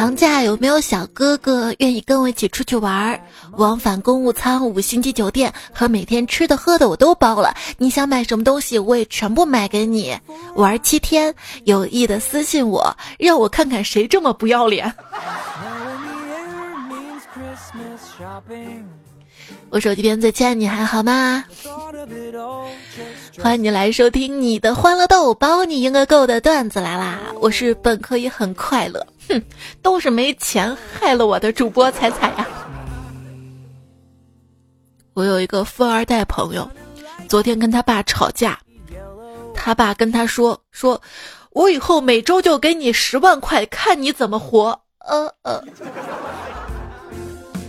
长假有没有小哥哥愿意跟我一起出去玩？往返公务舱、五星级酒店和每天吃的喝的我都包了。你想买什么东西，我也全部买给你。玩七天，有意的私信我，让我看看谁这么不要脸。我手机边最亲爱你还好吗？欢迎你来收听你的欢乐豆，包你应该够的段子来啦！我是本可以很快乐，哼，都是没钱害了我的主播彩彩呀。我有一个富二代朋友，昨天跟他爸吵架，他爸跟他说说，我以后每周就给你十万块，看你怎么活。呃呃。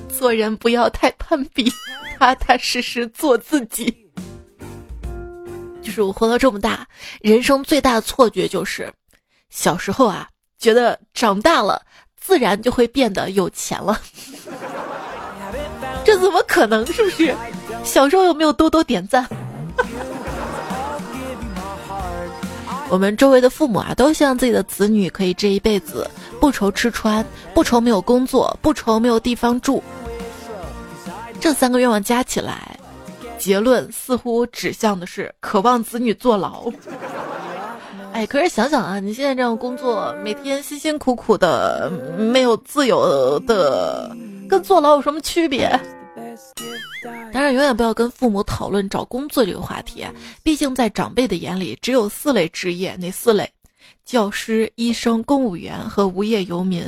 做人不要太攀比，踏踏实实做自己。就是我活到这么大，人生最大的错觉就是，小时候啊，觉得长大了自然就会变得有钱了。这怎么可能？是不是？小时候有没有多多点赞？我们周围的父母啊，都希望自己的子女可以这一辈子不愁吃穿，不愁没有工作，不愁没有地方住。这三个愿望加起来，结论似乎指向的是渴望子女坐牢。可是想想啊，你现在这样工作，每天辛辛苦苦的，没有自由的，跟坐牢有什么区别？当然，永远不要跟父母讨论找工作这个话题，毕竟在长辈的眼里，只有四类职业，哪四类？教师、医生、公务员和无业游民。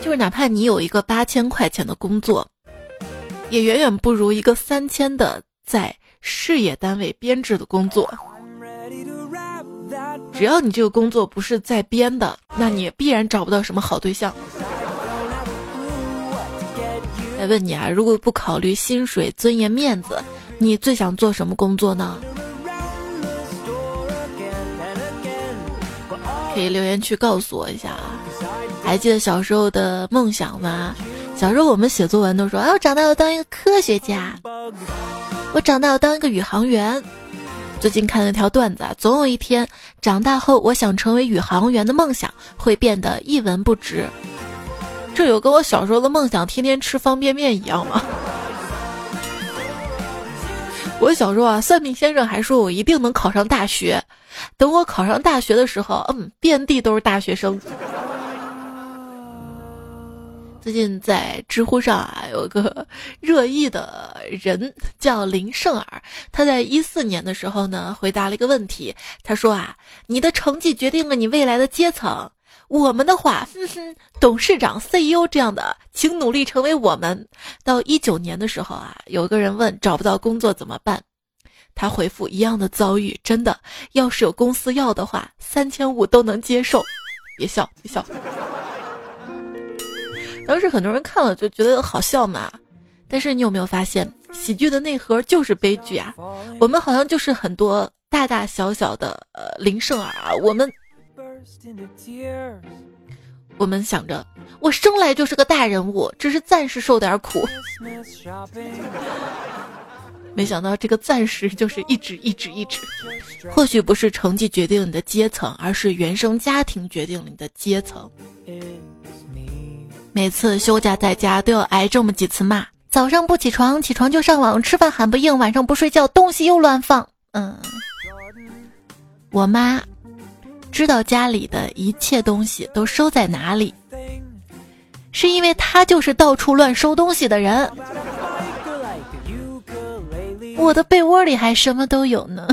就是哪怕你有一个八千块钱的工作，也远远不如一个三千的在事业单位编制的工作。只要你这个工作不是在编的，那你必然找不到什么好对象。来问你啊，如果不考虑薪水、尊严、面子，你最想做什么工作呢？可以留言区告诉我一下啊。还记得小时候的梦想吗？小时候我们写作文都说啊，我长大要当一个科学家，我长大要当一个宇航员。最近看了条段子，总有一天长大后，我想成为宇航员的梦想会变得一文不值。这有跟我小时候的梦想天天吃方便面一样吗？我小时候啊，算命先生还说我一定能考上大学。等我考上大学的时候，嗯，遍地都是大学生。最近在知乎上啊，有个热议的人叫林胜尔，他在一四年的时候呢，回答了一个问题。他说啊，你的成绩决定了你未来的阶层。我们的话，哼哼，董事长、CEO 这样的，请努力成为我们。到一九年的时候啊，有个人问找不到工作怎么办，他回复一样的遭遇，真的，要是有公司要的话，三千五都能接受。别笑，别笑。当时很多人看了就觉得好笑嘛，但是你有没有发现，喜剧的内核就是悲剧啊？我们好像就是很多大大小小的呃林胜啊，我们我们想着我生来就是个大人物，只是暂时受点苦，没想到这个暂时就是一直一直一直。或许不是成绩决定了你的阶层，而是原生家庭决定了你的阶层。每次休假在家都要挨这么几次骂：早上不起床，起床就上网；吃饭喊不应，晚上不睡觉，东西又乱放。嗯，我妈知道家里的一切东西都收在哪里，是因为她就是到处乱收东西的人。我的被窝里还什么都有呢。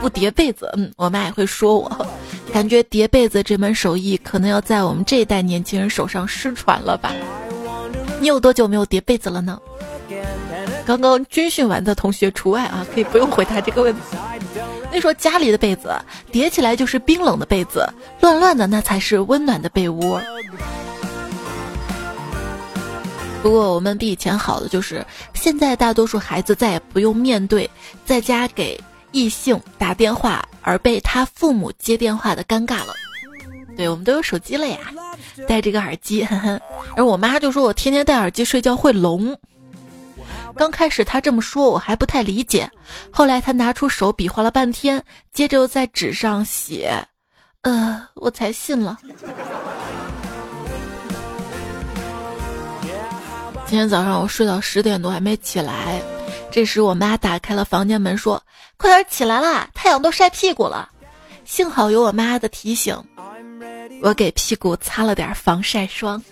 不叠被子，嗯，我妈也会说我。感觉叠被子这门手艺可能要在我们这一代年轻人手上失传了吧？你有多久没有叠被子了呢？刚刚军训完的同学除外啊，可以不用回答这个问题。那时候家里的被子叠起来就是冰冷的被子，乱乱的那才是温暖的被窝。不过我们比以前好的就是，现在大多数孩子再也不用面对在家给。异性打电话而被他父母接电话的尴尬了，对我们都有手机了呀，戴这个耳机，而我妈就说我天天戴耳机睡觉会聋。刚开始她这么说我还不太理解，后来她拿出手比划了半天，接着又在纸上写，呃，我才信了。今天早上我睡到十点多还没起来，这时我妈打开了房间门说：“快点起来啦，太阳都晒屁股了。”幸好有我妈的提醒，我给屁股擦了点防晒霜。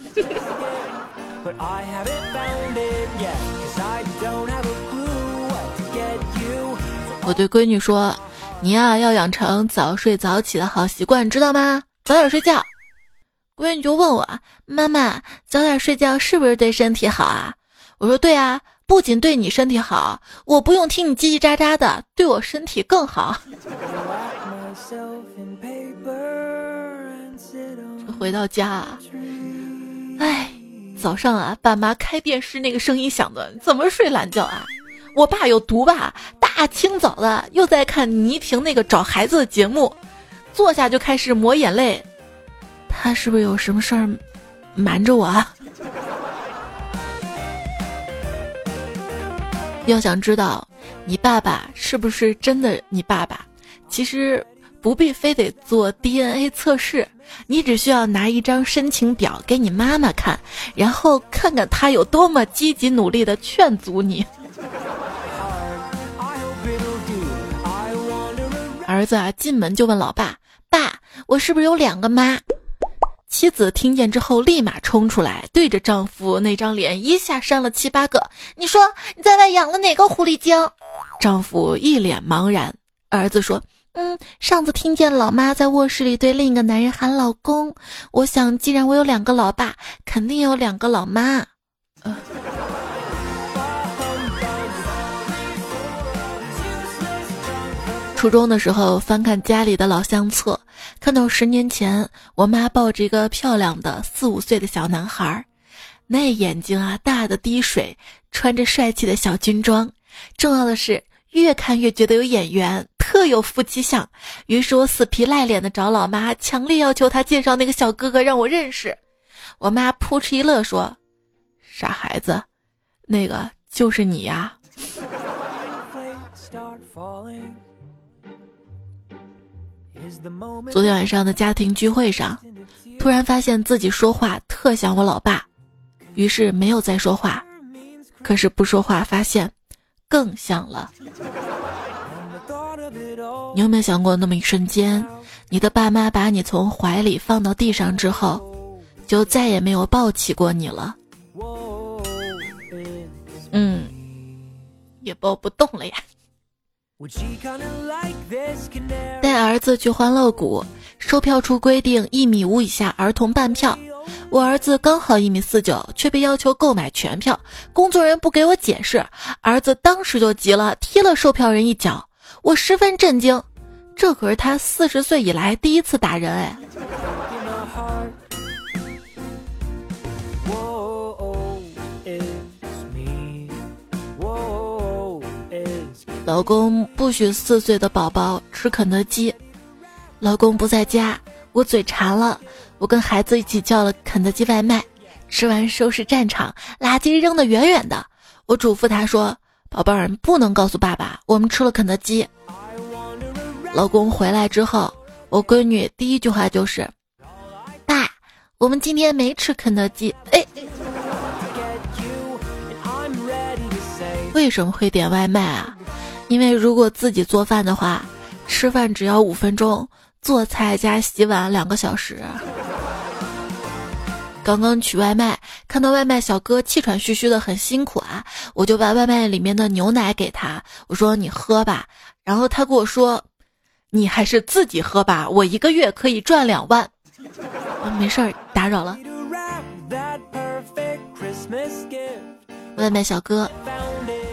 我对闺女说：“你呀，要养成早睡早起的好习惯，知道吗？早点睡觉。”闺女就问我：“妈妈，早点睡觉是不是对身体好啊？”我说：“对啊，不仅对你身体好，我不用听你叽叽喳喳的，对我身体更好。”回到家，啊哎，早上啊，爸妈开电视那个声音响的，怎么睡懒觉啊？我爸有毒吧？大清早的又在看倪萍那个找孩子的节目，坐下就开始抹眼泪。他是不是有什么事儿瞒着我啊？要想知道你爸爸是不是真的你爸爸，其实不必非得做 DNA 测试，你只需要拿一张申请表给你妈妈看，然后看看他有多么积极努力的劝阻你。儿子啊，进门就问老爸：“爸，我是不是有两个妈？”妻子听见之后，立马冲出来，对着丈夫那张脸一下扇了七八个。你说你在外养了哪个狐狸精？丈夫一脸茫然。儿子说：“嗯，上次听见老妈在卧室里对另一个男人喊老公，我想既然我有两个老爸，肯定有两个老妈。”初中的时候，翻看家里的老相册，看到十年前我妈抱着一个漂亮的四五岁的小男孩，那眼睛啊大的滴水，穿着帅气的小军装。重要的是，越看越觉得有眼缘，特有夫妻相。于是我死皮赖脸的找老妈，强烈要求她介绍那个小哥哥让我认识。我妈扑哧一乐说：“傻孩子，那个就是你呀。”昨天晚上的家庭聚会上，突然发现自己说话特像我老爸，于是没有再说话。可是不说话，发现更像了。你有没有想过，那么一瞬间，你的爸妈把你从怀里放到地上之后，就再也没有抱起过你了？嗯，也抱不动了呀。带儿子去欢乐谷，售票处规定一米五以下儿童半票。我儿子刚好一米四九，却被要求购买全票。工作人员不给我解释，儿子当时就急了，踢了售票人一脚。我十分震惊，这可是他四十岁以来第一次打人哎。老公不许四岁的宝宝吃肯德基。老公不在家，我嘴馋了，我跟孩子一起叫了肯德基外卖。吃完收拾战场，垃圾扔得远远的。我嘱咐他说：“宝贝儿，不能告诉爸爸我们吃了肯德基。”老公回来之后，我闺女第一句话就是：“爸，我们今天没吃肯德基。”哎，为什么会点外卖啊？因为如果自己做饭的话，吃饭只要五分钟，做菜加洗碗两个小时。刚刚取外卖，看到外卖小哥气喘吁吁的，很辛苦啊，我就把外卖里面的牛奶给他，我说你喝吧。然后他跟我说，你还是自己喝吧，我一个月可以赚两万。啊没事儿，打扰了。外卖小哥，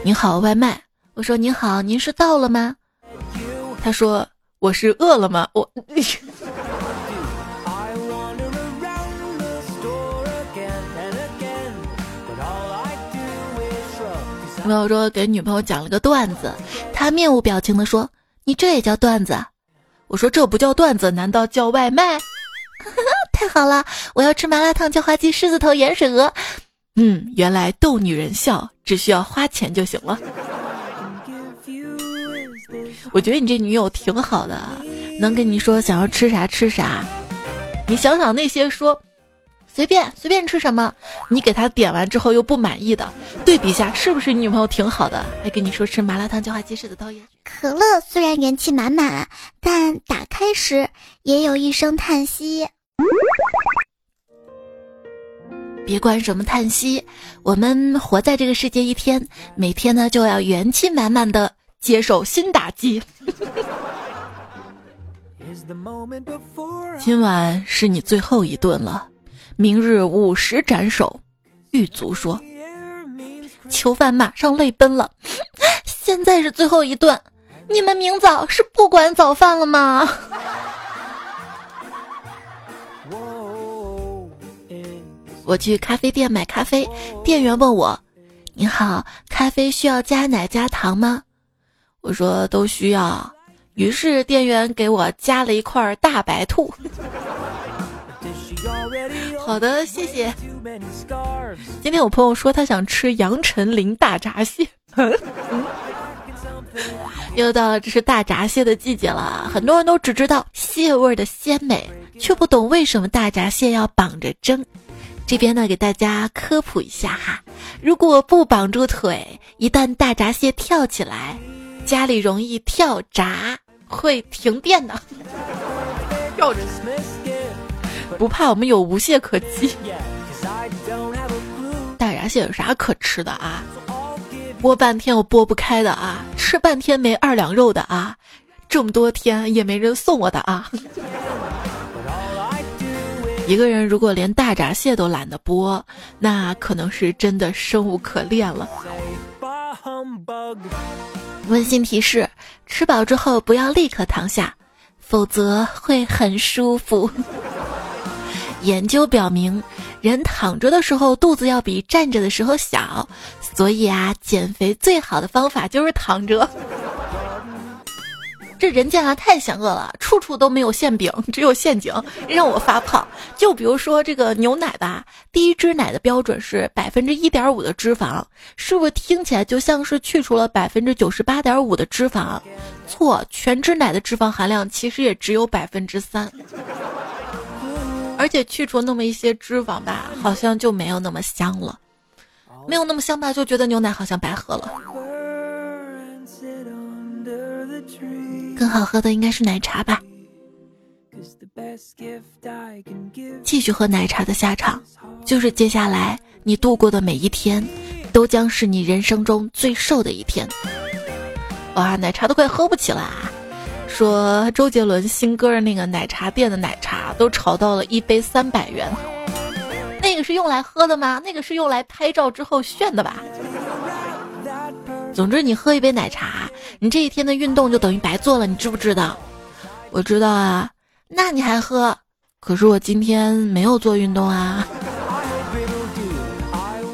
你好，外卖。我说您好，您是到了吗？他说我是饿了吗？我。朋友说给女朋友讲了个段子，他面无表情的说：“你这也叫段子？”我说这不叫段子，难道叫外卖？太好了，我要吃麻辣烫、叫花鸡、狮子头、盐水鹅。嗯，原来逗女人笑只需要花钱就行了。我觉得你这女友挺好的，能跟你说想要吃啥吃啥。你想想那些说随便随便吃什么，你给他点完之后又不满意的，对比下是不是你女朋友挺好的？还跟你说吃麻辣烫叫化鸡翅的导演。可乐虽然元气满满，但打开时也有一声叹息。别管什么叹息，我们活在这个世界一天，每天呢就要元气满满的接受新打击。今晚是你最后一顿了，明日午时斩首。狱卒说：“囚犯马上泪奔了。现在是最后一顿，你们明早是不管早饭了吗？” 我去咖啡店买咖啡，店员问我：“你好，咖啡需要加奶加糖吗？”我说：“都需要。”于是店员给我加了一块大白兔。好的，谢谢。今天我朋友说他想吃杨丞琳大闸蟹，又到了这是大闸蟹的季节了。很多人都只知道蟹味的鲜美，却不懂为什么大闸蟹要绑着蒸。这边呢，给大家科普一下哈，如果不绑住腿，一旦大闸蟹跳起来，家里容易跳闸，会停电的。不怕我们有无懈可击。大闸蟹有啥可吃的啊？剥半天我剥不开的啊，吃半天没二两肉的啊，这么多天也没人送我的啊。一个人如果连大闸蟹都懒得剥，那可能是真的生无可恋了。温馨提示：吃饱之后不要立刻躺下，否则会很舒服。研究表明，人躺着的时候肚子要比站着的时候小，所以啊，减肥最好的方法就是躺着。这人间啊太险恶了，处处都没有馅饼，只有陷阱，让我发胖。就比如说这个牛奶吧，第一支奶的标准是百分之一点五的脂肪，是不是听起来就像是去除了百分之九十八点五的脂肪？错，全脂奶的脂肪含量其实也只有百分之三，而且去除那么一些脂肪吧，好像就没有那么香了，没有那么香吧，就觉得牛奶好像白喝了。更好喝的应该是奶茶吧。继续喝奶茶的下场，就是接下来你度过的每一天，都将是你人生中最瘦的一天。哇，奶茶都快喝不起了。说周杰伦新歌的那个奶茶店的奶茶都炒到了一杯三百元，那个是用来喝的吗？那个是用来拍照之后炫的吧？总之，你喝一杯奶茶，你这一天的运动就等于白做了，你知不知道？我知道啊，那你还喝？可是我今天没有做运动啊。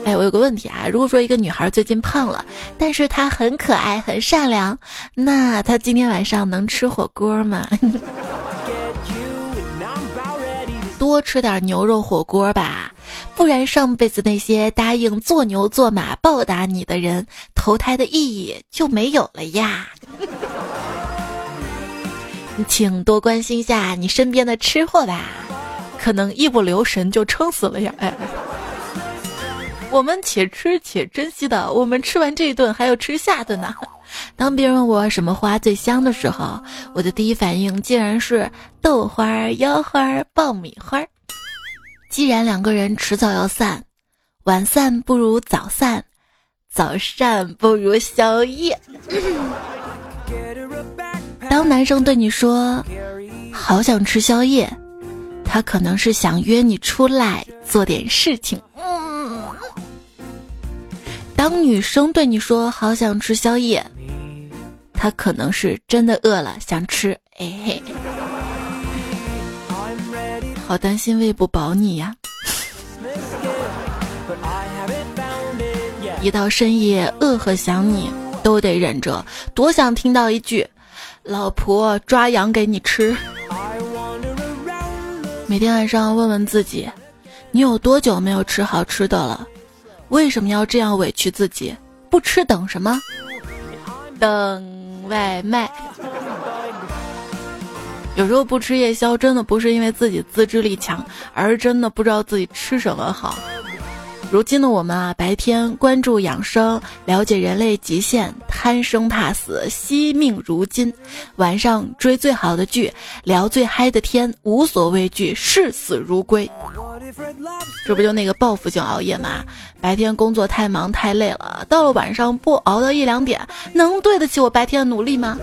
哎，我有个问题啊，如果说一个女孩最近胖了，但是她很可爱、很善良，那她今天晚上能吃火锅吗？多吃点牛肉火锅吧。不然，上辈子那些答应做牛做马报答你的人，投胎的意义就没有了呀。你请多关心一下你身边的吃货吧，可能一不留神就撑死了呀！哎，我们且吃且珍惜的，我们吃完这一顿还要吃下顿呢。当别人问我什么花最香的时候，我的第一反应竟然是豆花、腰花、爆米花。既然两个人迟早要散，晚散不如早散，早散不如宵夜。当男生对你说“好想吃宵夜”，他可能是想约你出来做点事情。当女生对你说“好想吃宵夜”，他可能是真的饿了想吃。哎嘿。好担心喂不饱你呀！一到深夜，饿和想你都得忍着，多想听到一句“老婆抓羊给你吃”。每天晚上问问自己，你有多久没有吃好吃的了？为什么要这样委屈自己？不吃等什么？等外卖。有时候不吃夜宵，真的不是因为自己自制力强，而是真的不知道自己吃什么好。如今的我们啊，白天关注养生，了解人类极限，贪生怕死，惜命如金；晚上追最好的剧，聊最嗨的天，无所畏惧，视死如归。这不就那个报复性熬夜吗？白天工作太忙太累了，到了晚上不熬到一两点，能对得起我白天的努力吗？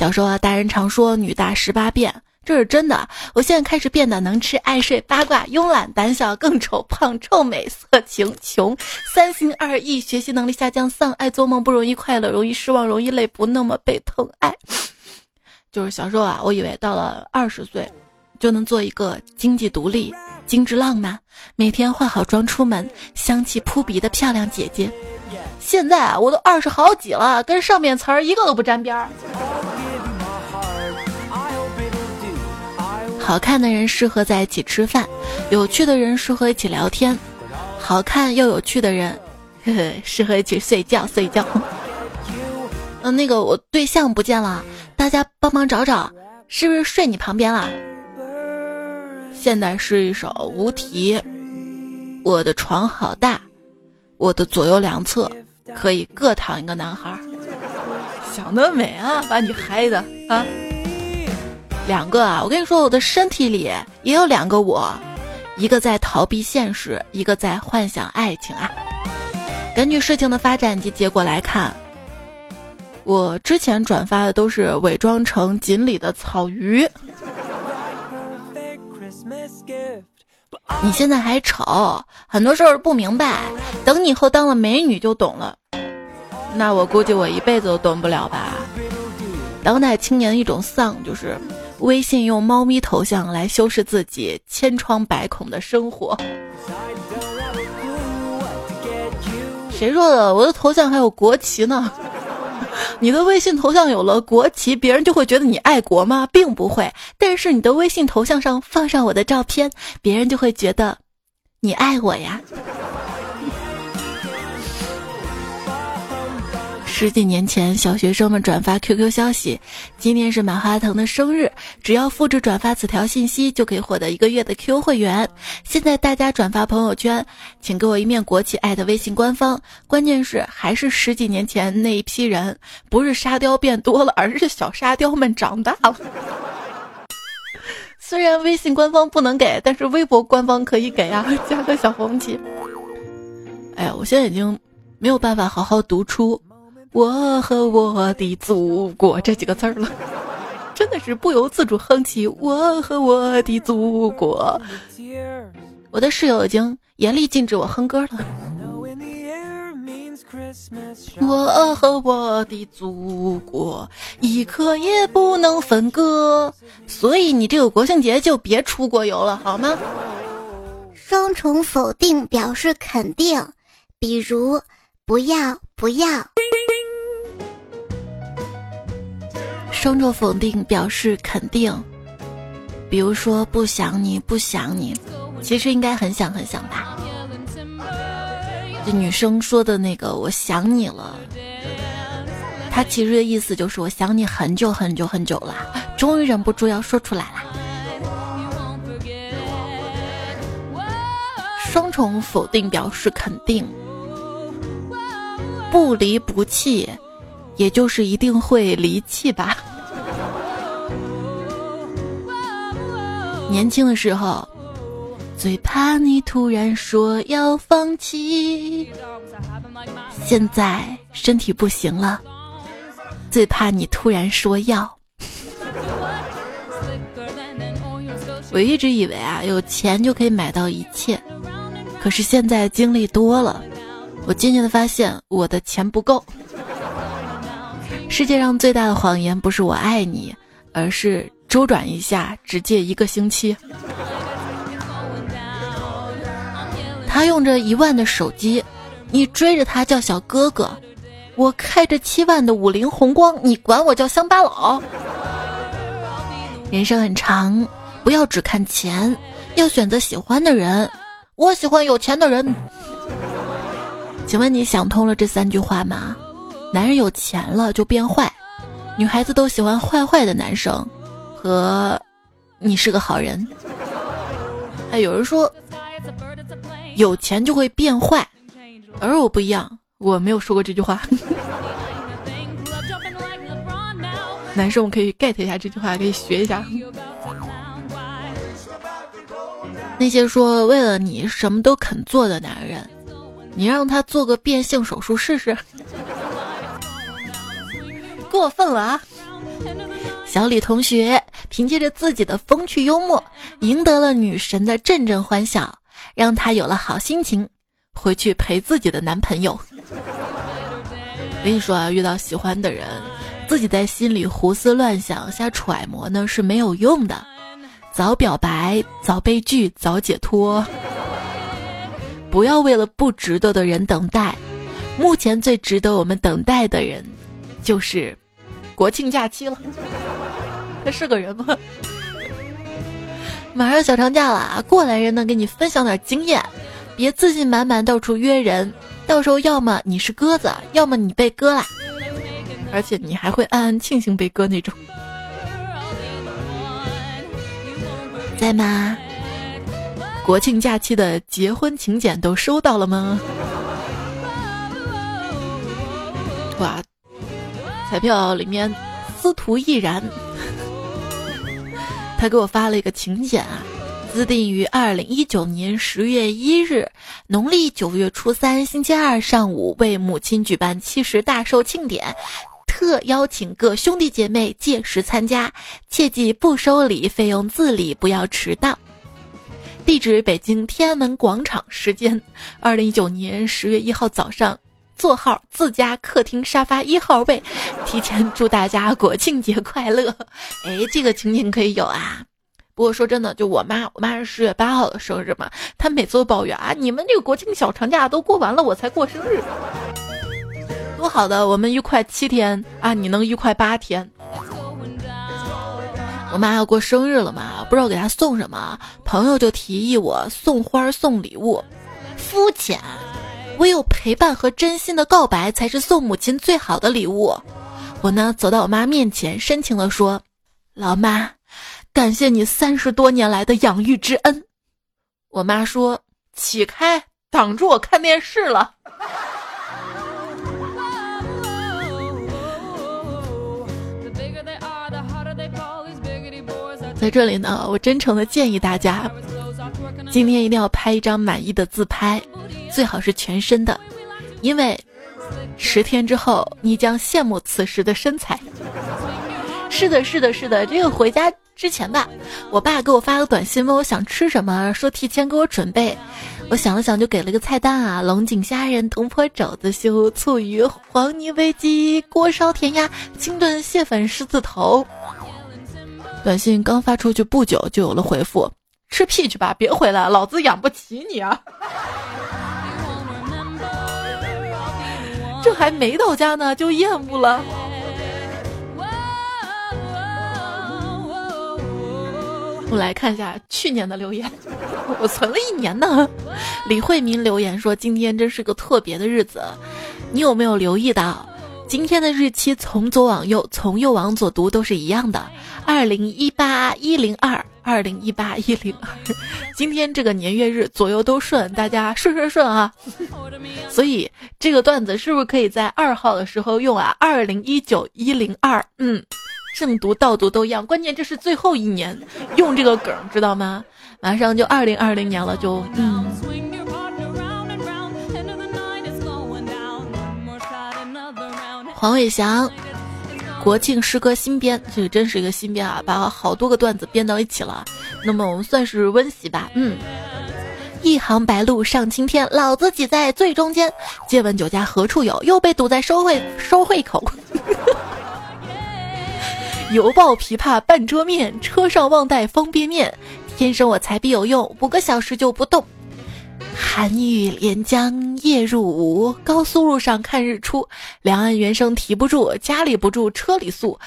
小时候啊，大人常说“女大十八变”。这是真的，我现在开始变得能吃、爱睡、八卦、慵懒、胆小、更丑、胖、臭美、色情、穷、三心二意、学习能力下降、丧、爱做梦、不容易快乐、容易失望、容易累、不那么被疼爱。就是小时候啊，我以为到了二十岁，就能做一个经济独立、精致浪漫、每天化好妆出门、香气扑鼻的漂亮姐姐。现在啊，我都二十好几了，跟上面词儿一个都不沾边儿。好看的人适合在一起吃饭，有趣的人适合一起聊天，好看又有趣的人，呵呵，适合一起睡觉睡觉。嗯，那个我对象不见了，大家帮忙找找，是不是睡你旁边了？现在是一首无题。我的床好大，我的左右两侧可以各躺一个男孩。想得美啊，把你嗨的啊！两个啊！我跟你说，我的身体里也有两个我，一个在逃避现实，一个在幻想爱情啊。根据事情的发展及结果来看，我之前转发的都是伪装成锦鲤的草鱼。你现在还丑，很多事儿不明白，等你以后当了美女就懂了。那我估计我一辈子都懂不了吧。当代青年的一种丧就是。微信用猫咪头像来修饰自己千疮百孔的生活。谁说的？我的头像还有国旗呢。你的微信头像有了国旗，别人就会觉得你爱国吗？并不会。但是你的微信头像上放上我的照片，别人就会觉得你爱我呀。十几年前，小学生们转发 QQ 消息，今天是马化腾的生日，只要复制转发此条信息，就可以获得一个月的 Q 会员。现在大家转发朋友圈，请给我一面国旗，艾特微信官方。关键是还是十几年前那一批人，不是沙雕变多了，而是小沙雕们长大了。虽然微信官方不能给，但是微博官方可以给啊，加个小红旗。哎呀，我现在已经没有办法好好读出。我和我的祖国这几个字儿了，真的是不由自主哼起。我和我的祖国，我的室友已经严厉禁止我哼歌了。我和我的祖国一刻也不能分割，所以你这个国庆节就别出国游了，好吗？双重否定表示肯定，比如不要不要。双重否定表示肯定，比如说不想你不想你，其实应该很想很想吧。这女生说的那个我想你了，她其实的意思就是我想你很久很久很久了，终于忍不住要说出来了。双重否定表示肯定，不离不弃。也就是一定会离弃吧。年轻的时候，最怕你突然说要放弃；现在身体不行了，最怕你突然说要。我一直以为啊，有钱就可以买到一切，可是现在经历多了，我渐渐的发现我的钱不够。世界上最大的谎言不是我爱你，而是周转一下只借一个星期。他用着一万的手机，你追着他叫小哥哥；我开着七万的五菱宏光，你管我叫乡巴佬。人生很长，不要只看钱，要选择喜欢的人。我喜欢有钱的人。请问你想通了这三句话吗？男人有钱了就变坏，女孩子都喜欢坏坏的男生，和你是个好人。还有人说有钱就会变坏，而我不一样，我没有说过这句话。男生我可以 get 一下这句话，可以学一下。那些说为了你什么都肯做的男人，你让他做个变性手术试试，过分了啊！小李同学凭借着自己的风趣幽默，赢得了女神的阵阵欢笑，让她有了好心情，回去陪自己的男朋友。我跟你说啊，遇到喜欢的人，自己在心里胡思乱想、瞎揣摩呢是没有用的。早表白，早被拒，早解脱。不要为了不值得的人等待。目前最值得我们等待的人，就是国庆假期了。他是个人吗？马上小长假了，过来人呢，给你分享点经验，别自信满满到处约人，到时候要么你是鸽子，要么你被割了，而且你还会暗暗庆幸被割那种。在吗？国庆假期的结婚请柬都收到了吗？哇，彩票里面司徒毅然，他给我发了一个请柬啊，自定于二零一九年十月一日，农历九月初三星期二上午为母亲举办七十大寿庆典。特邀请各兄弟姐妹届时参加，切记不收礼，费用自理，不要迟到。地址：北京天安门广场，时间：二零一九年十月一号早上，座号自家客厅沙发一号位。提前祝大家国庆节快乐！哎，这个情景可以有啊。不过说真的，就我妈，我妈是十月八号的生日嘛，她每次都抱怨啊，你们这个国庆小长假都过完了，我才过生日。多好的，我们愉快七天啊，你能愉快八天。我妈要过生日了嘛，不知道给她送什么，朋友就提议我送花送礼物，肤浅，唯有陪伴和真心的告白才是送母亲最好的礼物。我呢，走到我妈面前，深情的说：“老妈，感谢你三十多年来的养育之恩。”我妈说：“起开，挡住我看电视了。”在这里呢，我真诚的建议大家，今天一定要拍一张满意的自拍，最好是全身的，因为十天之后你将羡慕此时的身材。是的，是的，是的，这个回家之前吧，我爸给我发个短信问我想吃什么，说提前给我准备。我想了想，就给了个菜单啊：龙井虾仁、铜坡肘子西湖、醋鱼、黄泥煨鸡、锅烧甜鸭、清炖蟹粉狮子头。短信刚发出去不久，就有了回复：“吃屁去吧，别回来，老子养不起你啊！”这还没到家呢，就厌恶了。我来看一下去年的留言，我存了一年呢。李慧民留言说：“今天真是个特别的日子，你有没有留意到？”今天的日期从左往右，从右往左读都是一样的。二零一八一零二，二零一八一零二。今天这个年月日左右都顺，大家顺顺顺啊！所以这个段子是不是可以在二号的时候用啊？二零一九一零二，嗯，正读倒读都一样。关键这是最后一年用这个梗，知道吗？马上就二零二零年了，就嗯。黄伟翔，国庆诗歌新编，这个真是一个新编啊，把好多个段子编到一起了。那么我们算是温习吧。嗯，一行白鹭上青天，老子挤在最中间。借问酒家何处有？又被堵在收会收会口。犹抱琵琶半遮面，车上忘带方便面。天生我材必有用，五个小时就不动。寒雨连江夜入吴，高速路上看日出。两岸猿声啼不住，家里不住车里宿。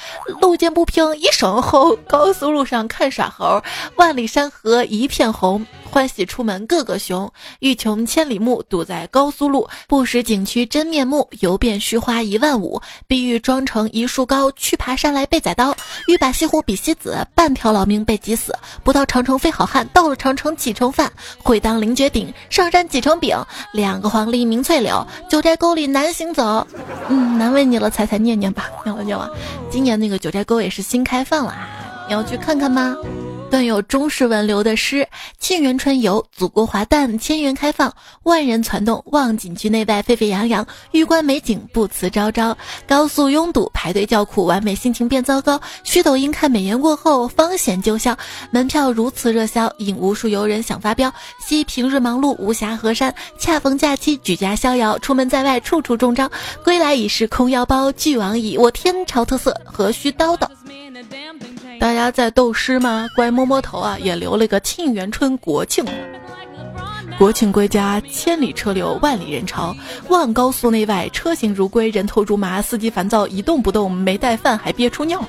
路见不平一声吼，高速路上看耍猴。万里山河一片红，欢喜出门个个雄。欲穷千里目，堵在高速路。不识景区真面目，游遍虚花一万五。碧玉妆成一树高，去爬山来被宰刀。欲把西湖比西子，半条老命被挤死。不到长城非好汉，到了长城几成饭。会当凌绝顶，上山几成饼。两个黄鹂鸣翠柳，九寨沟里难行走。嗯，难为你了，彩彩念念吧，念完念完。今年那个九寨沟也是新开放了啊，你要去看看吗？段有中式文流的诗：沁园春游，祖国华诞，千园开放，万人攒动，望景区内外沸沸扬扬，玉观美景不辞朝朝。高速拥堵，排队叫苦，完美心情变糟糕。虚抖音看美颜过后，方显旧笑。门票如此热销，引无数游人想发飙。惜平日忙碌无暇河山，恰逢假期举家逍遥。出门在外处处中招，归来已是空腰包。俱往矣，我天朝特色，何须叨叨？大家在斗诗吗？乖摸摸头啊，也留了个沁园春国庆。国庆归家，千里车流，万里人潮。望高速内外，车行如归，人头如麻。司机烦躁，一动不动，没带饭还憋出尿。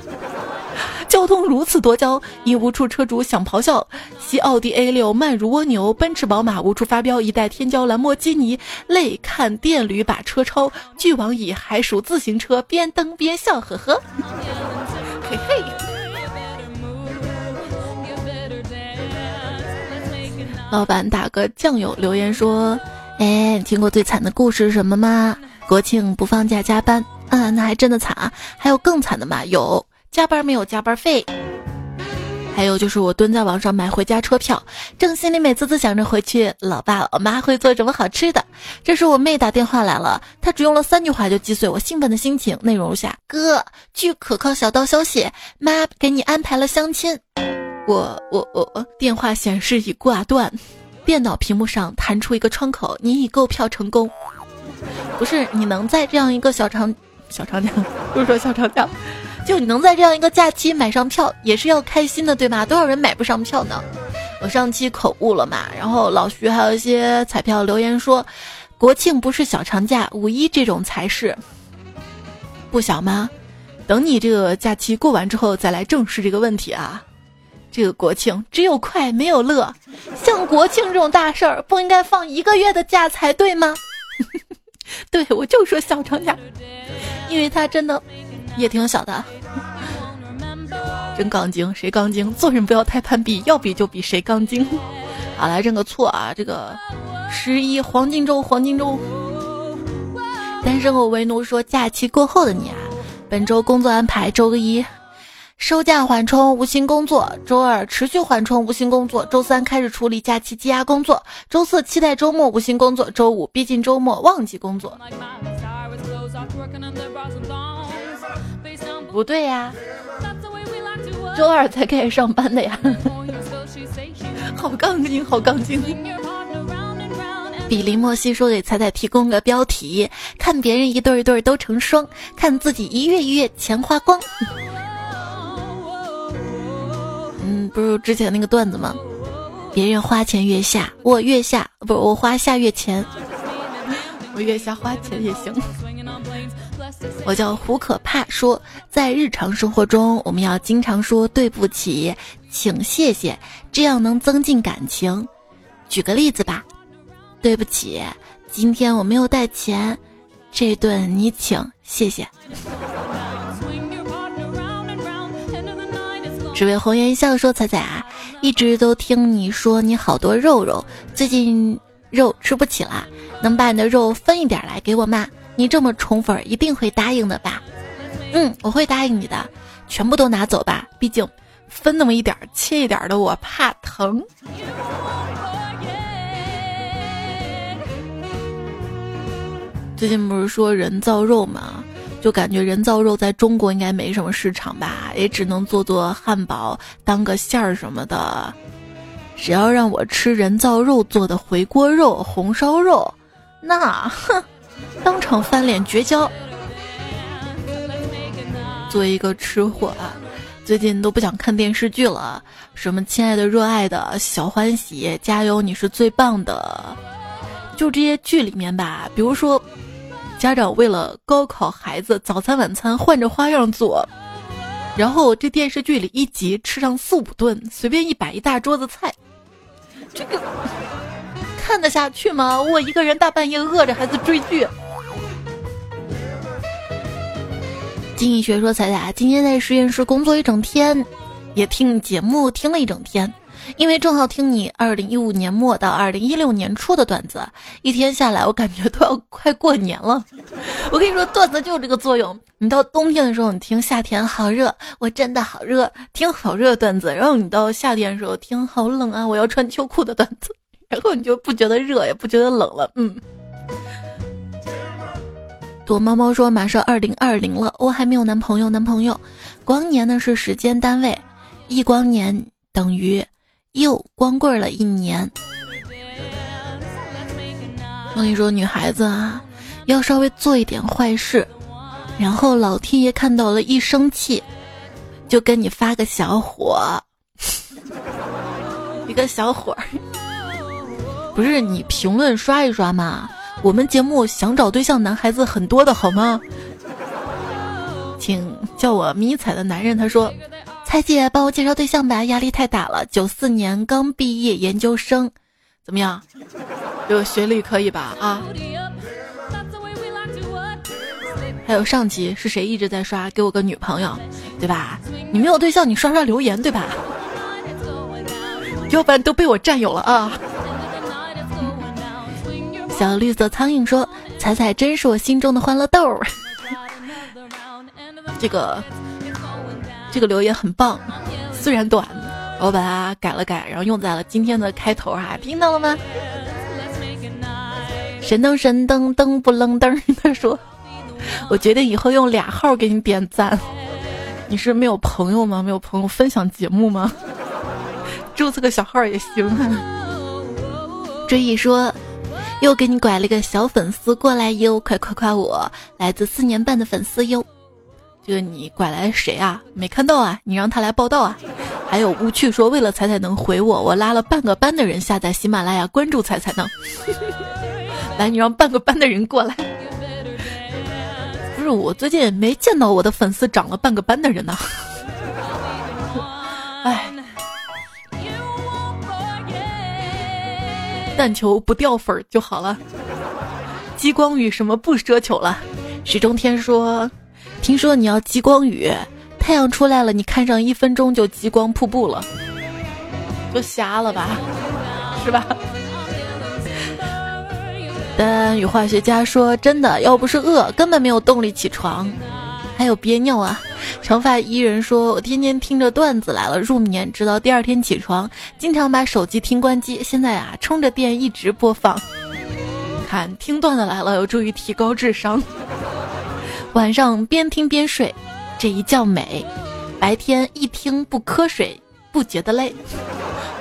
交通如此多交，因无处车主想咆哮。西奥迪 A 六慢如蜗牛，奔驰宝马无处发飙。一代天骄兰博基尼，泪看电驴把车超。巨王蚁，还数自行车，边蹬边笑，呵呵。嘿嘿。老板打个酱油留言说：“哎，听过最惨的故事是什么吗？国庆不放假加班，啊，那还真的惨啊！还有更惨的吗？有加班没有加班费，还有就是我蹲在网上买回家车票，正心里美滋滋想着回去，老爸老妈会做什么好吃的。这时我妹打电话来了，她只用了三句话就击碎我兴奋的心情，内容如下：哥，据可靠小道消息，妈给你安排了相亲。”我我我我，电话显示已挂断，电脑屏幕上弹出一个窗口，你已购票成功。不是你能在这样一个小长小长假，不是说小长假，就你能在这样一个假期买上票，也是要开心的，对吧？多少人买不上票呢？我上期口误了嘛，然后老徐还有一些彩票留言说，国庆不是小长假，五一这种才是。不小吗？等你这个假期过完之后再来正视这个问题啊。这个国庆只有快没有乐，像国庆这种大事儿不应该放一个月的假才对吗？对我就说小长假，因为他真的也挺小的，真杠精，谁杠精？做人不要太攀比，要比就比谁杠精。好来认个错啊！这个十一黄金周，黄金周，单身狗为奴说假期过后的你啊，本周工作安排周一。收假缓冲，无心工作；周二持续缓冲，无心工作；周三开始处理假期积压工作；周四期待周末，无心工作；周五逼近周末，忘记工作。不对呀，周二才开始上班的呀。好杠精，好杠精。比林莫西说给彩彩提供个标题：看别人一对一对都成双，看自己一月一月钱花光。嗯，不是之前那个段子吗？别人花前月下，我月下不是我花下月钱，我月下花钱也行。我叫胡可怕，说在日常生活中，我们要经常说对不起，请谢谢，这样能增进感情。举个例子吧，对不起，今天我没有带钱，这顿你请，谢谢。只为红颜笑说：“彩彩啊，一直都听你说你好多肉肉，最近肉吃不起了，能把你的肉分一点来给我吗？你这么宠粉，一定会答应的吧？嗯，我会答应你的，全部都拿走吧，毕竟分那么一点切一点的，我怕疼。最近不是说人造肉吗？”就感觉人造肉在中国应该没什么市场吧，也只能做做汉堡当个馅儿什么的。只要让我吃人造肉做的回锅肉、红烧肉，那哼，当场翻脸绝交。作为一个吃货啊，最近都不想看电视剧了。什么亲爱的、热爱的、小欢喜、加油，你是最棒的，就这些剧里面吧，比如说。家长为了高考孩子早餐晚餐换着花样做，然后这电视剧里一集吃上四五顿，随便一摆一大桌子菜，这个看得下去吗？我一个人大半夜饿着孩子追剧。经济学说：“彩彩今天在实验室工作一整天，也听节目听了一整天，因为正好听你二零一五年末到二零一六年初的段子，一天下来我感觉都要快过年了。我跟你说，段子就有这个作用。你到冬天的时候，你听夏天好热，我真的好热，听好热的段子；然后你到夏天的时候听好冷啊，我要穿秋裤的段子，然后你就不觉得热，也不觉得冷了。嗯。”躲猫猫说：“马上二零二零了，我还没有男朋友。男朋友，光年呢是时间单位，一光年等于又光棍了一年。我跟你说，女孩子啊，要稍微做一点坏事，然后老天爷看到了一生气，就跟你发个小火，一个小火，不是你评论刷一刷嘛？”我们节目想找对象男孩子很多的好吗？请叫我迷彩的男人。他说：“彩姐，帮我介绍对象吧，压力太大了。九四年刚毕业研究生，怎么样？有学历可以吧？啊？还有上集是谁一直在刷？给我个女朋友，对吧？你没有对象，你刷刷留言，对吧？要不然都被我占有了啊！”小绿色苍蝇说：“彩彩真是我心中的欢乐豆。”这个这个留言很棒，虽然短，我把它改了改，然后用在了今天的开头哈，听到了吗？神灯神灯灯不楞灯，他说：“我决定以后用俩号给你点赞。”你是没有朋友吗？没有朋友分享节目吗？注册个小号也行。追忆说。又给你拐了个小粉丝过来哟，快夸夸我！来自四年半的粉丝哟，这个你拐来谁啊？没看到啊？你让他来报道啊！还有无趣说，为了彩彩能回我，我拉了半个班的人下载喜马拉雅关注彩彩呢。来，你让半个班的人过来。不是我最近没见到我的粉丝涨了半个班的人呢。哎。但求不掉粉儿就好了。激光雨什么不奢求了。水中天说：“听说你要激光雨，太阳出来了，你看上一分钟就激光瀑布了，就瞎了吧，是吧？”但与化学家说：“真的，要不是饿，根本没有动力起床，还有憋尿啊。”长发伊人说：“我天天听着段子来了入眠，直到第二天起床，经常把手机听关机。现在啊，充着电一直播放。看听段子来了，有助于提高智商。晚上边听边睡，这一觉美。白天一听不瞌睡，不觉得累。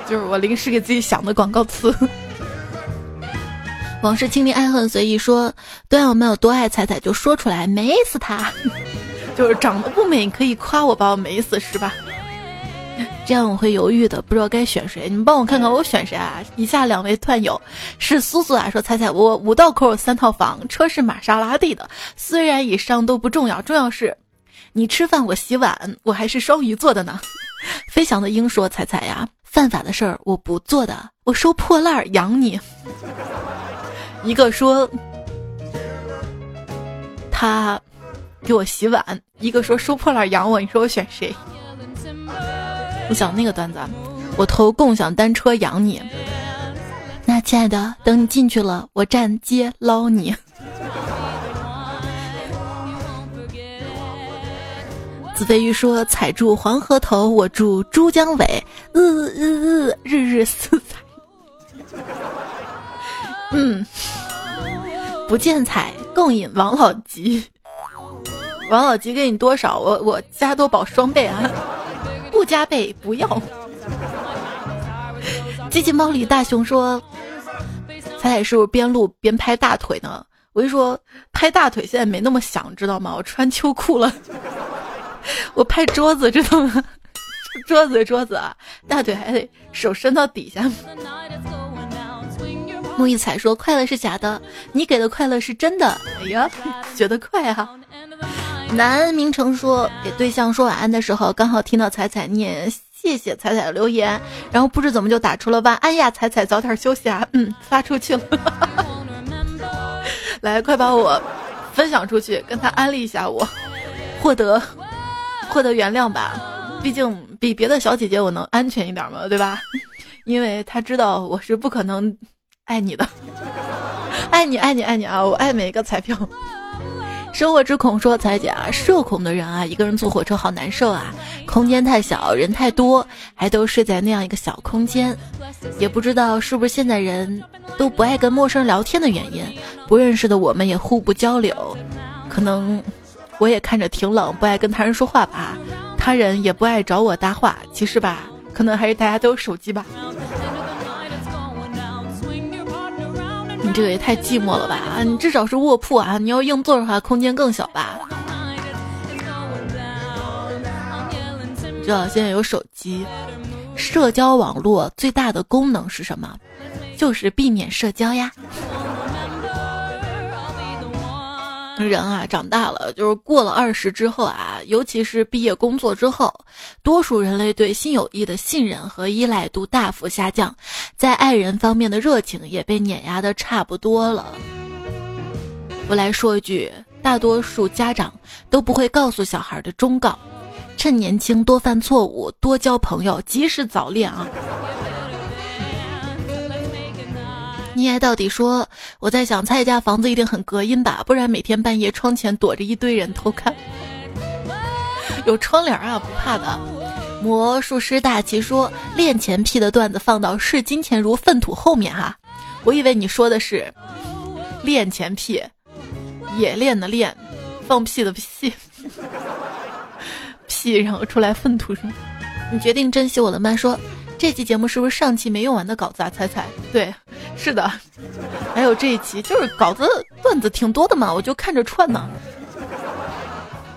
就是我临时给自己想的广告词。往事清零，爱恨随意说。段友们有多爱彩彩，就说出来，美死他。”就是长得不美，可以夸我把我美死是吧？这样我会犹豫的，不知道该选谁。你们帮我看看，我选谁啊？以下两位段友是苏苏啊，说彩彩我五道口有三套房，车是玛莎拉蒂的。虽然以上都不重要，重要是你吃饭我洗碗，我还是双鱼座的呢。飞翔的鹰说彩彩呀，犯法的事儿我不做的，我收破烂养你。一个说他。给我洗碗，一个说收破烂养我，你说我选谁？我想那个段子，我投共享单车养你。那亲爱的，等你进去了，我站街捞你。子飞鱼说：踩住黄河头，我住珠江尾。日日日，日日思彩。嗯，不见彩，共饮王老吉。王老吉给你多少？我我加多宝双倍啊！不加倍不要。机器猫里大熊说：“彩彩是不是边录边拍大腿呢？”我就说拍大腿现在没那么想，知道吗？我穿秋裤了。我拍桌子，知道吗？桌子桌子啊，大腿还得手伸到底下。木一彩说：“快乐是假的，你给的快乐是真的。”哎呀，觉得快啊！南明成说：“给对象说晚安的时候，刚好听到彩彩念谢谢彩彩的留言，然后不知怎么就打出了晚安呀，彩彩早点休息啊，嗯，发出去了。来，快把我分享出去，跟他安利一下我，获得获得原谅吧，毕竟比别的小姐姐我能安全一点嘛，对吧？因为他知道我是不可能爱你的，爱你爱你爱你啊，我爱每一个彩票。生活之恐说：“彩姐啊，社恐的人啊，一个人坐火车好难受啊，空间太小，人太多，还都睡在那样一个小空间。也不知道是不是现在人都不爱跟陌生人聊天的原因，不认识的我们也互不交流。可能我也看着挺冷，不爱跟他人说话吧，他人也不爱找我搭话。其实吧，可能还是大家都有手机吧。”你这个也太寂寞了吧啊！你至少是卧铺啊，你要硬座的话，空间更小吧？知道现在有手机，社交网络最大的功能是什么？就是避免社交呀。人啊，长大了，就是过了二十之后啊，尤其是毕业工作之后，多数人类对新友谊的信任和依赖度大幅下降，在爱人方面的热情也被碾压的差不多了。我来说一句，大多数家长都不会告诉小孩的忠告：趁年轻多犯错误，多交朋友，及时早恋啊。你爱到底说，我在想蔡家房子一定很隔音吧，不然每天半夜窗前躲着一堆人偷看。有窗帘啊，不怕的。魔术师大奇说，练前屁的段子放到视金钱如粪土后面哈。我以为你说的是练前屁，也恋的恋，放屁的屁，屁然后出来粪土上。你决定珍惜我的慢说。这期节目是不是上期没用完的稿子啊？猜猜，对，是的，还有这一期就是稿子段子挺多的嘛，我就看着串呢。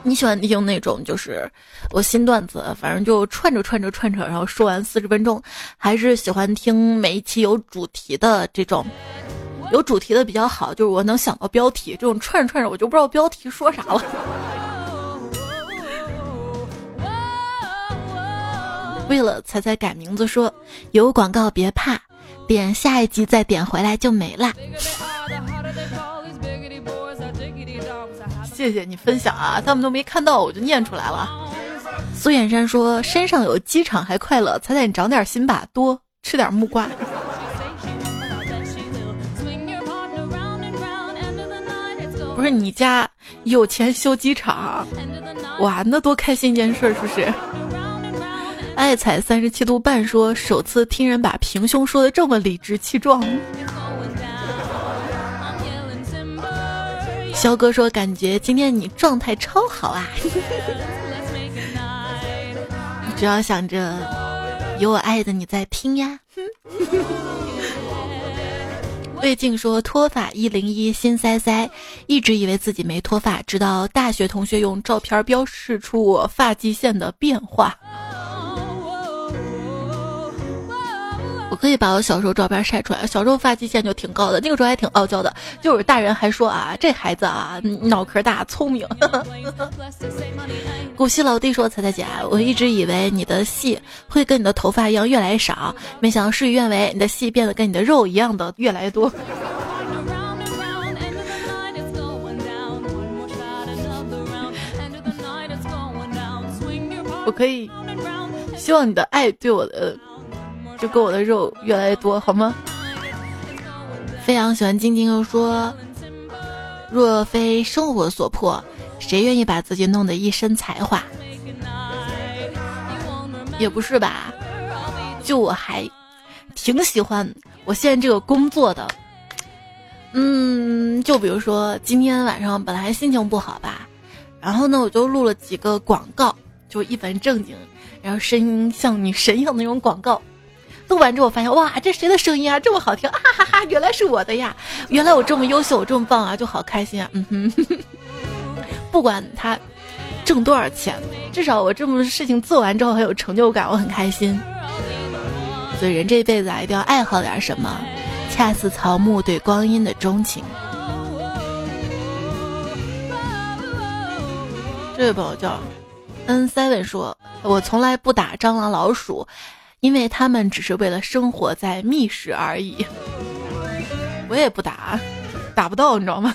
你喜欢听那种就是我新段子，反正就串着串着串着，然后说完四十分钟，还是喜欢听每一期有主题的这种？有主题的比较好，就是我能想到标题，这种串着串着我就不知道标题说啥了。为了彩彩改名字，说有广告别怕，点下一集再点回来就没了。谢谢你分享啊，他们都没看到，我就念出来了。苏远山说山上有机场还快乐，彩彩你长点心吧，多吃点木瓜。不是你家有钱修机场，哇，那多开心一件事，是不是？爱彩三十七度半说，首次听人把平胸说的这么理直气壮。肖哥说，感觉今天你状态超好啊！主要想着有我爱的你在听呀。魏静说，脱发一零一心塞塞，一直以为自己没脱发，直到大学同学用照片标示出我发际线的变化。我可以把我小时候照片晒出来，小时候发际线就挺高的，那个时候还挺傲娇的，就是大人还说啊，这孩子啊脑壳大，聪明。古稀老弟说：“彩彩姐，我一直以为你的戏会跟你的头发一样越来越少，没想到事与愿违，你的戏变得跟你的肉一样的越来越多。”我可以希望你的爱对我的。就跟我的肉越来越多，好吗？非常喜欢晶晶又说：“若非生活所迫，谁愿意把自己弄得一身才华？也不是吧？就我还挺喜欢我现在这个工作的。嗯，就比如说今天晚上本来心情不好吧，然后呢，我就录了几个广告，就一本正经，然后声音像女神一样那种广告。”录完之后，发现哇，这谁的声音啊？这么好听啊！哈哈哈，原来是我的呀！原来我这么优秀，我这么棒啊，就好开心啊！嗯哼，不管他挣多少钱，至少我这么事情做完之后很有成就感，我很开心。所以人这一辈子啊，一定要爱好点什么，恰似草木对光阴的钟情。这位朋友叫 N Seven 说。我从来不打蟑螂、老鼠，因为他们只是为了生活在密室而已。我也不打，打不到，你知道吗？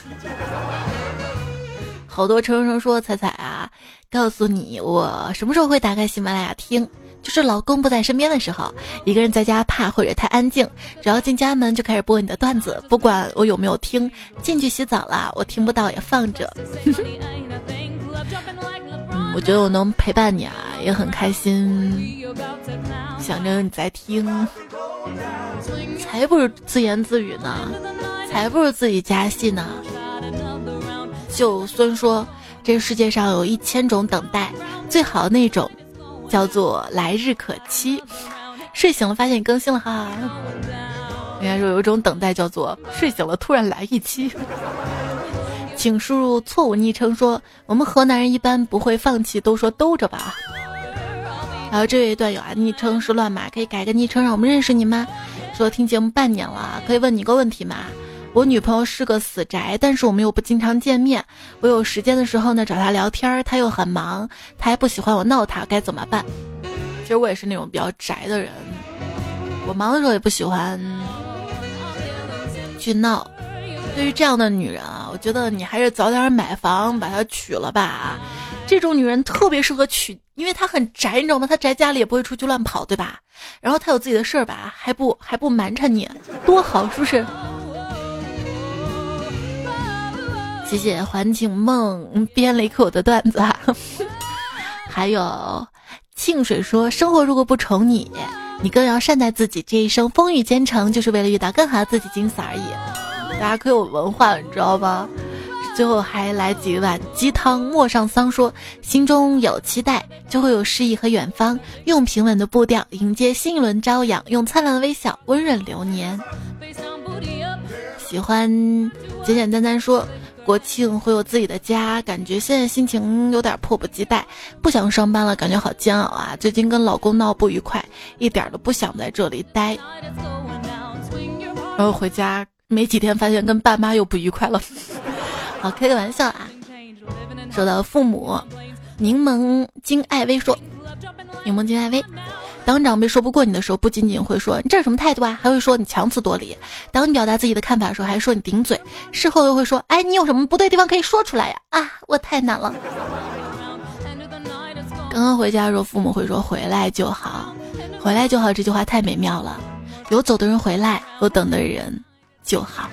好多车生说彩彩啊，告诉你我什么时候会打开喜马拉雅听，就是老公不在身边的时候，一个人在家怕或者太安静，只要进家门就开始播你的段子，不管我有没有听，进去洗澡了我听不到也放着。我觉得我能陪伴你啊，也很开心，想着你在听，才不是自言自语呢，才不是自己加戏呢。就孙说，这世界上有一千种等待，最好那种叫做来日可期。睡醒了发现你更新了哈。应该说有一种等待叫做睡醒了突然来一期。请输入错误昵称说，我们河南人一般不会放弃，都说兜着吧。还有这位段友啊，昵称是乱码，可以改个昵称让我们认识你吗？说听节目半年了，可以问你个问题吗？我女朋友是个死宅，但是我们又不经常见面。我有时间的时候呢，找她聊天，她又很忙，她还不喜欢我闹她，该怎么办？其实我也是那种比较宅的人，我忙的时候也不喜欢去闹。对于这样的女人啊，我觉得你还是早点买房把她娶了吧。这种女人特别适合娶，因为她很宅，你知道吗？她宅家里也不会出去乱跑，对吧？然后她有自己的事儿吧，还不还不瞒着你，多好，是不是？谢谢环境梦编了一口的段子，还有庆水说：生活如果不宠你，你更要善待自己。这一生风雨兼程，就是为了遇到更好的自己，仅此而已。大家可有文化，你知道吗？最后还来几碗鸡汤。陌上桑说：心中有期待，就会有诗意和远方。用平稳的步调迎接新一轮朝阳，用灿烂的微笑温润流年。喜欢简简单单说。国庆会有自己的家，感觉现在心情有点迫不及待，不想上班了，感觉好煎熬啊！最近跟老公闹不愉快，一点都不想在这里待。然后回家没几天，发现跟爸妈又不愉快了。好，开个玩笑啊！说到父母，柠檬金艾薇说：“柠檬金艾薇。”当长辈说不过你的时候，不仅仅会说你这是什么态度啊，还会说你强词夺理；当你表达自己的看法的时候，还说你顶嘴。事后又会说，哎，你有什么不对地方可以说出来呀？啊，我太难了。刚刚回家的时候，父母会说回来就好，回来就好，这句话太美妙了。有走的人回来，有等的人就好。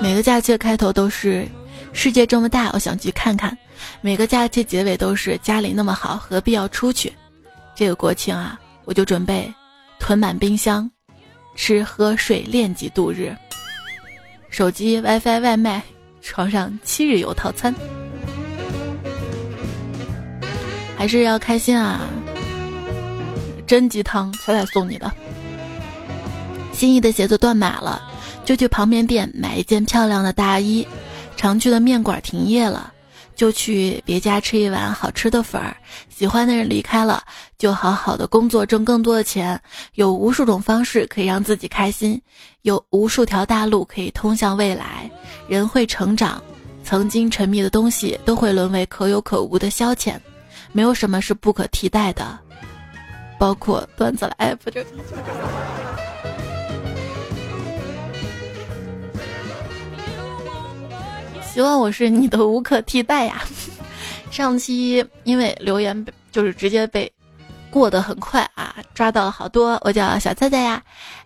每个假期的开头都是世界这么大，我想去看看。每个假期结尾都是家里那么好，何必要出去？这个国庆啊，我就准备囤满冰箱，吃喝睡练级度日。手机 WiFi 外卖，床上七日游套餐，还是要开心啊！真鸡汤，彩彩送你的。心仪的鞋子断码了，就去旁边店买一件漂亮的大衣。常去的面馆停业了。就去别家吃一碗好吃的粉儿，喜欢的人离开了，就好好的工作挣更多的钱。有无数种方式可以让自己开心，有无数条大路可以通向未来。人会成长，曾经沉迷的东西都会沦为可有可无的消遣，没有什么是不可替代的，包括段子来不就。希望我是你的无可替代呀！上期因为留言就是直接被过得很快啊，抓到了好多。我叫小菜菜呀，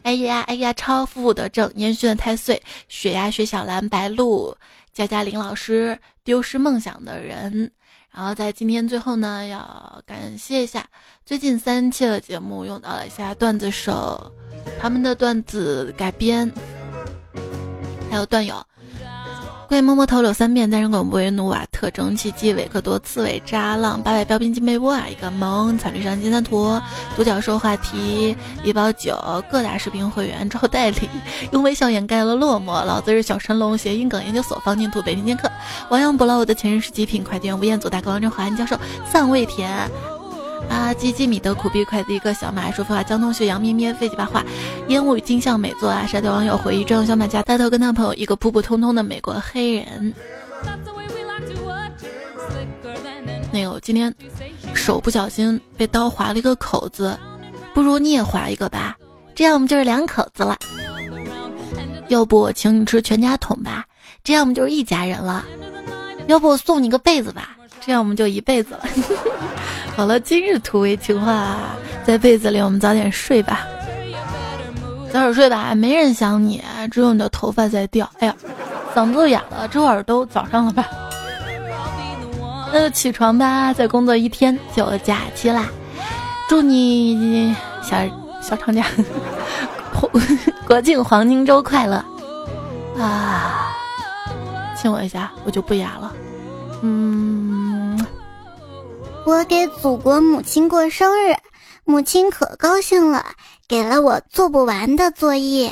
哎呀哎呀，超负的正烟熏的太岁，雪呀雪小蓝白鹿，佳佳林老师，丢失梦想的人。然后在今天最后呢，要感谢一下最近三期的节目用到了一下段子手，他们的段子改编，还有段友。可以摸摸头柳三遍，单身狗不为努瓦特征奇迹维克多刺猬渣浪八百标兵金被窝啊一个萌彩绿上金三图独角兽话题一包酒各大视频会员招代理用微笑掩盖了落寞老子是小神龙谐音梗研究所方净土北京剑客亡羊补牢我的前任是极品快递员吴彦祖大哥王振华安教授丧味甜。啊！吉吉米德苦逼快递一个小马说废话，江同学杨咩咩废几把话，烟雾金像美作啊！沙雕网友回忆专用小马甲带头跟他朋友一个普普通通的美国黑人。那个我今天手不小心被刀划了一个口子，不如你也划一个吧，这样我们就是两口子了。要不我请你吃全家桶吧，这样我们就是一家人了。要不我送你个被子吧，这样我们就一辈子了。好了，今日土味情话，在被子里我们早点睡吧，早点睡吧，没人想你，只有你的头发在掉。哎呀，嗓子都哑了，这会儿都早上了吧？那就起床吧，再工作一天就假期啦！祝你小小长假，国庆黄金周快乐啊！亲我一下，我就不哑了。嗯，我给祖国母亲过生日，母亲可高兴了，给了我做不完的作业。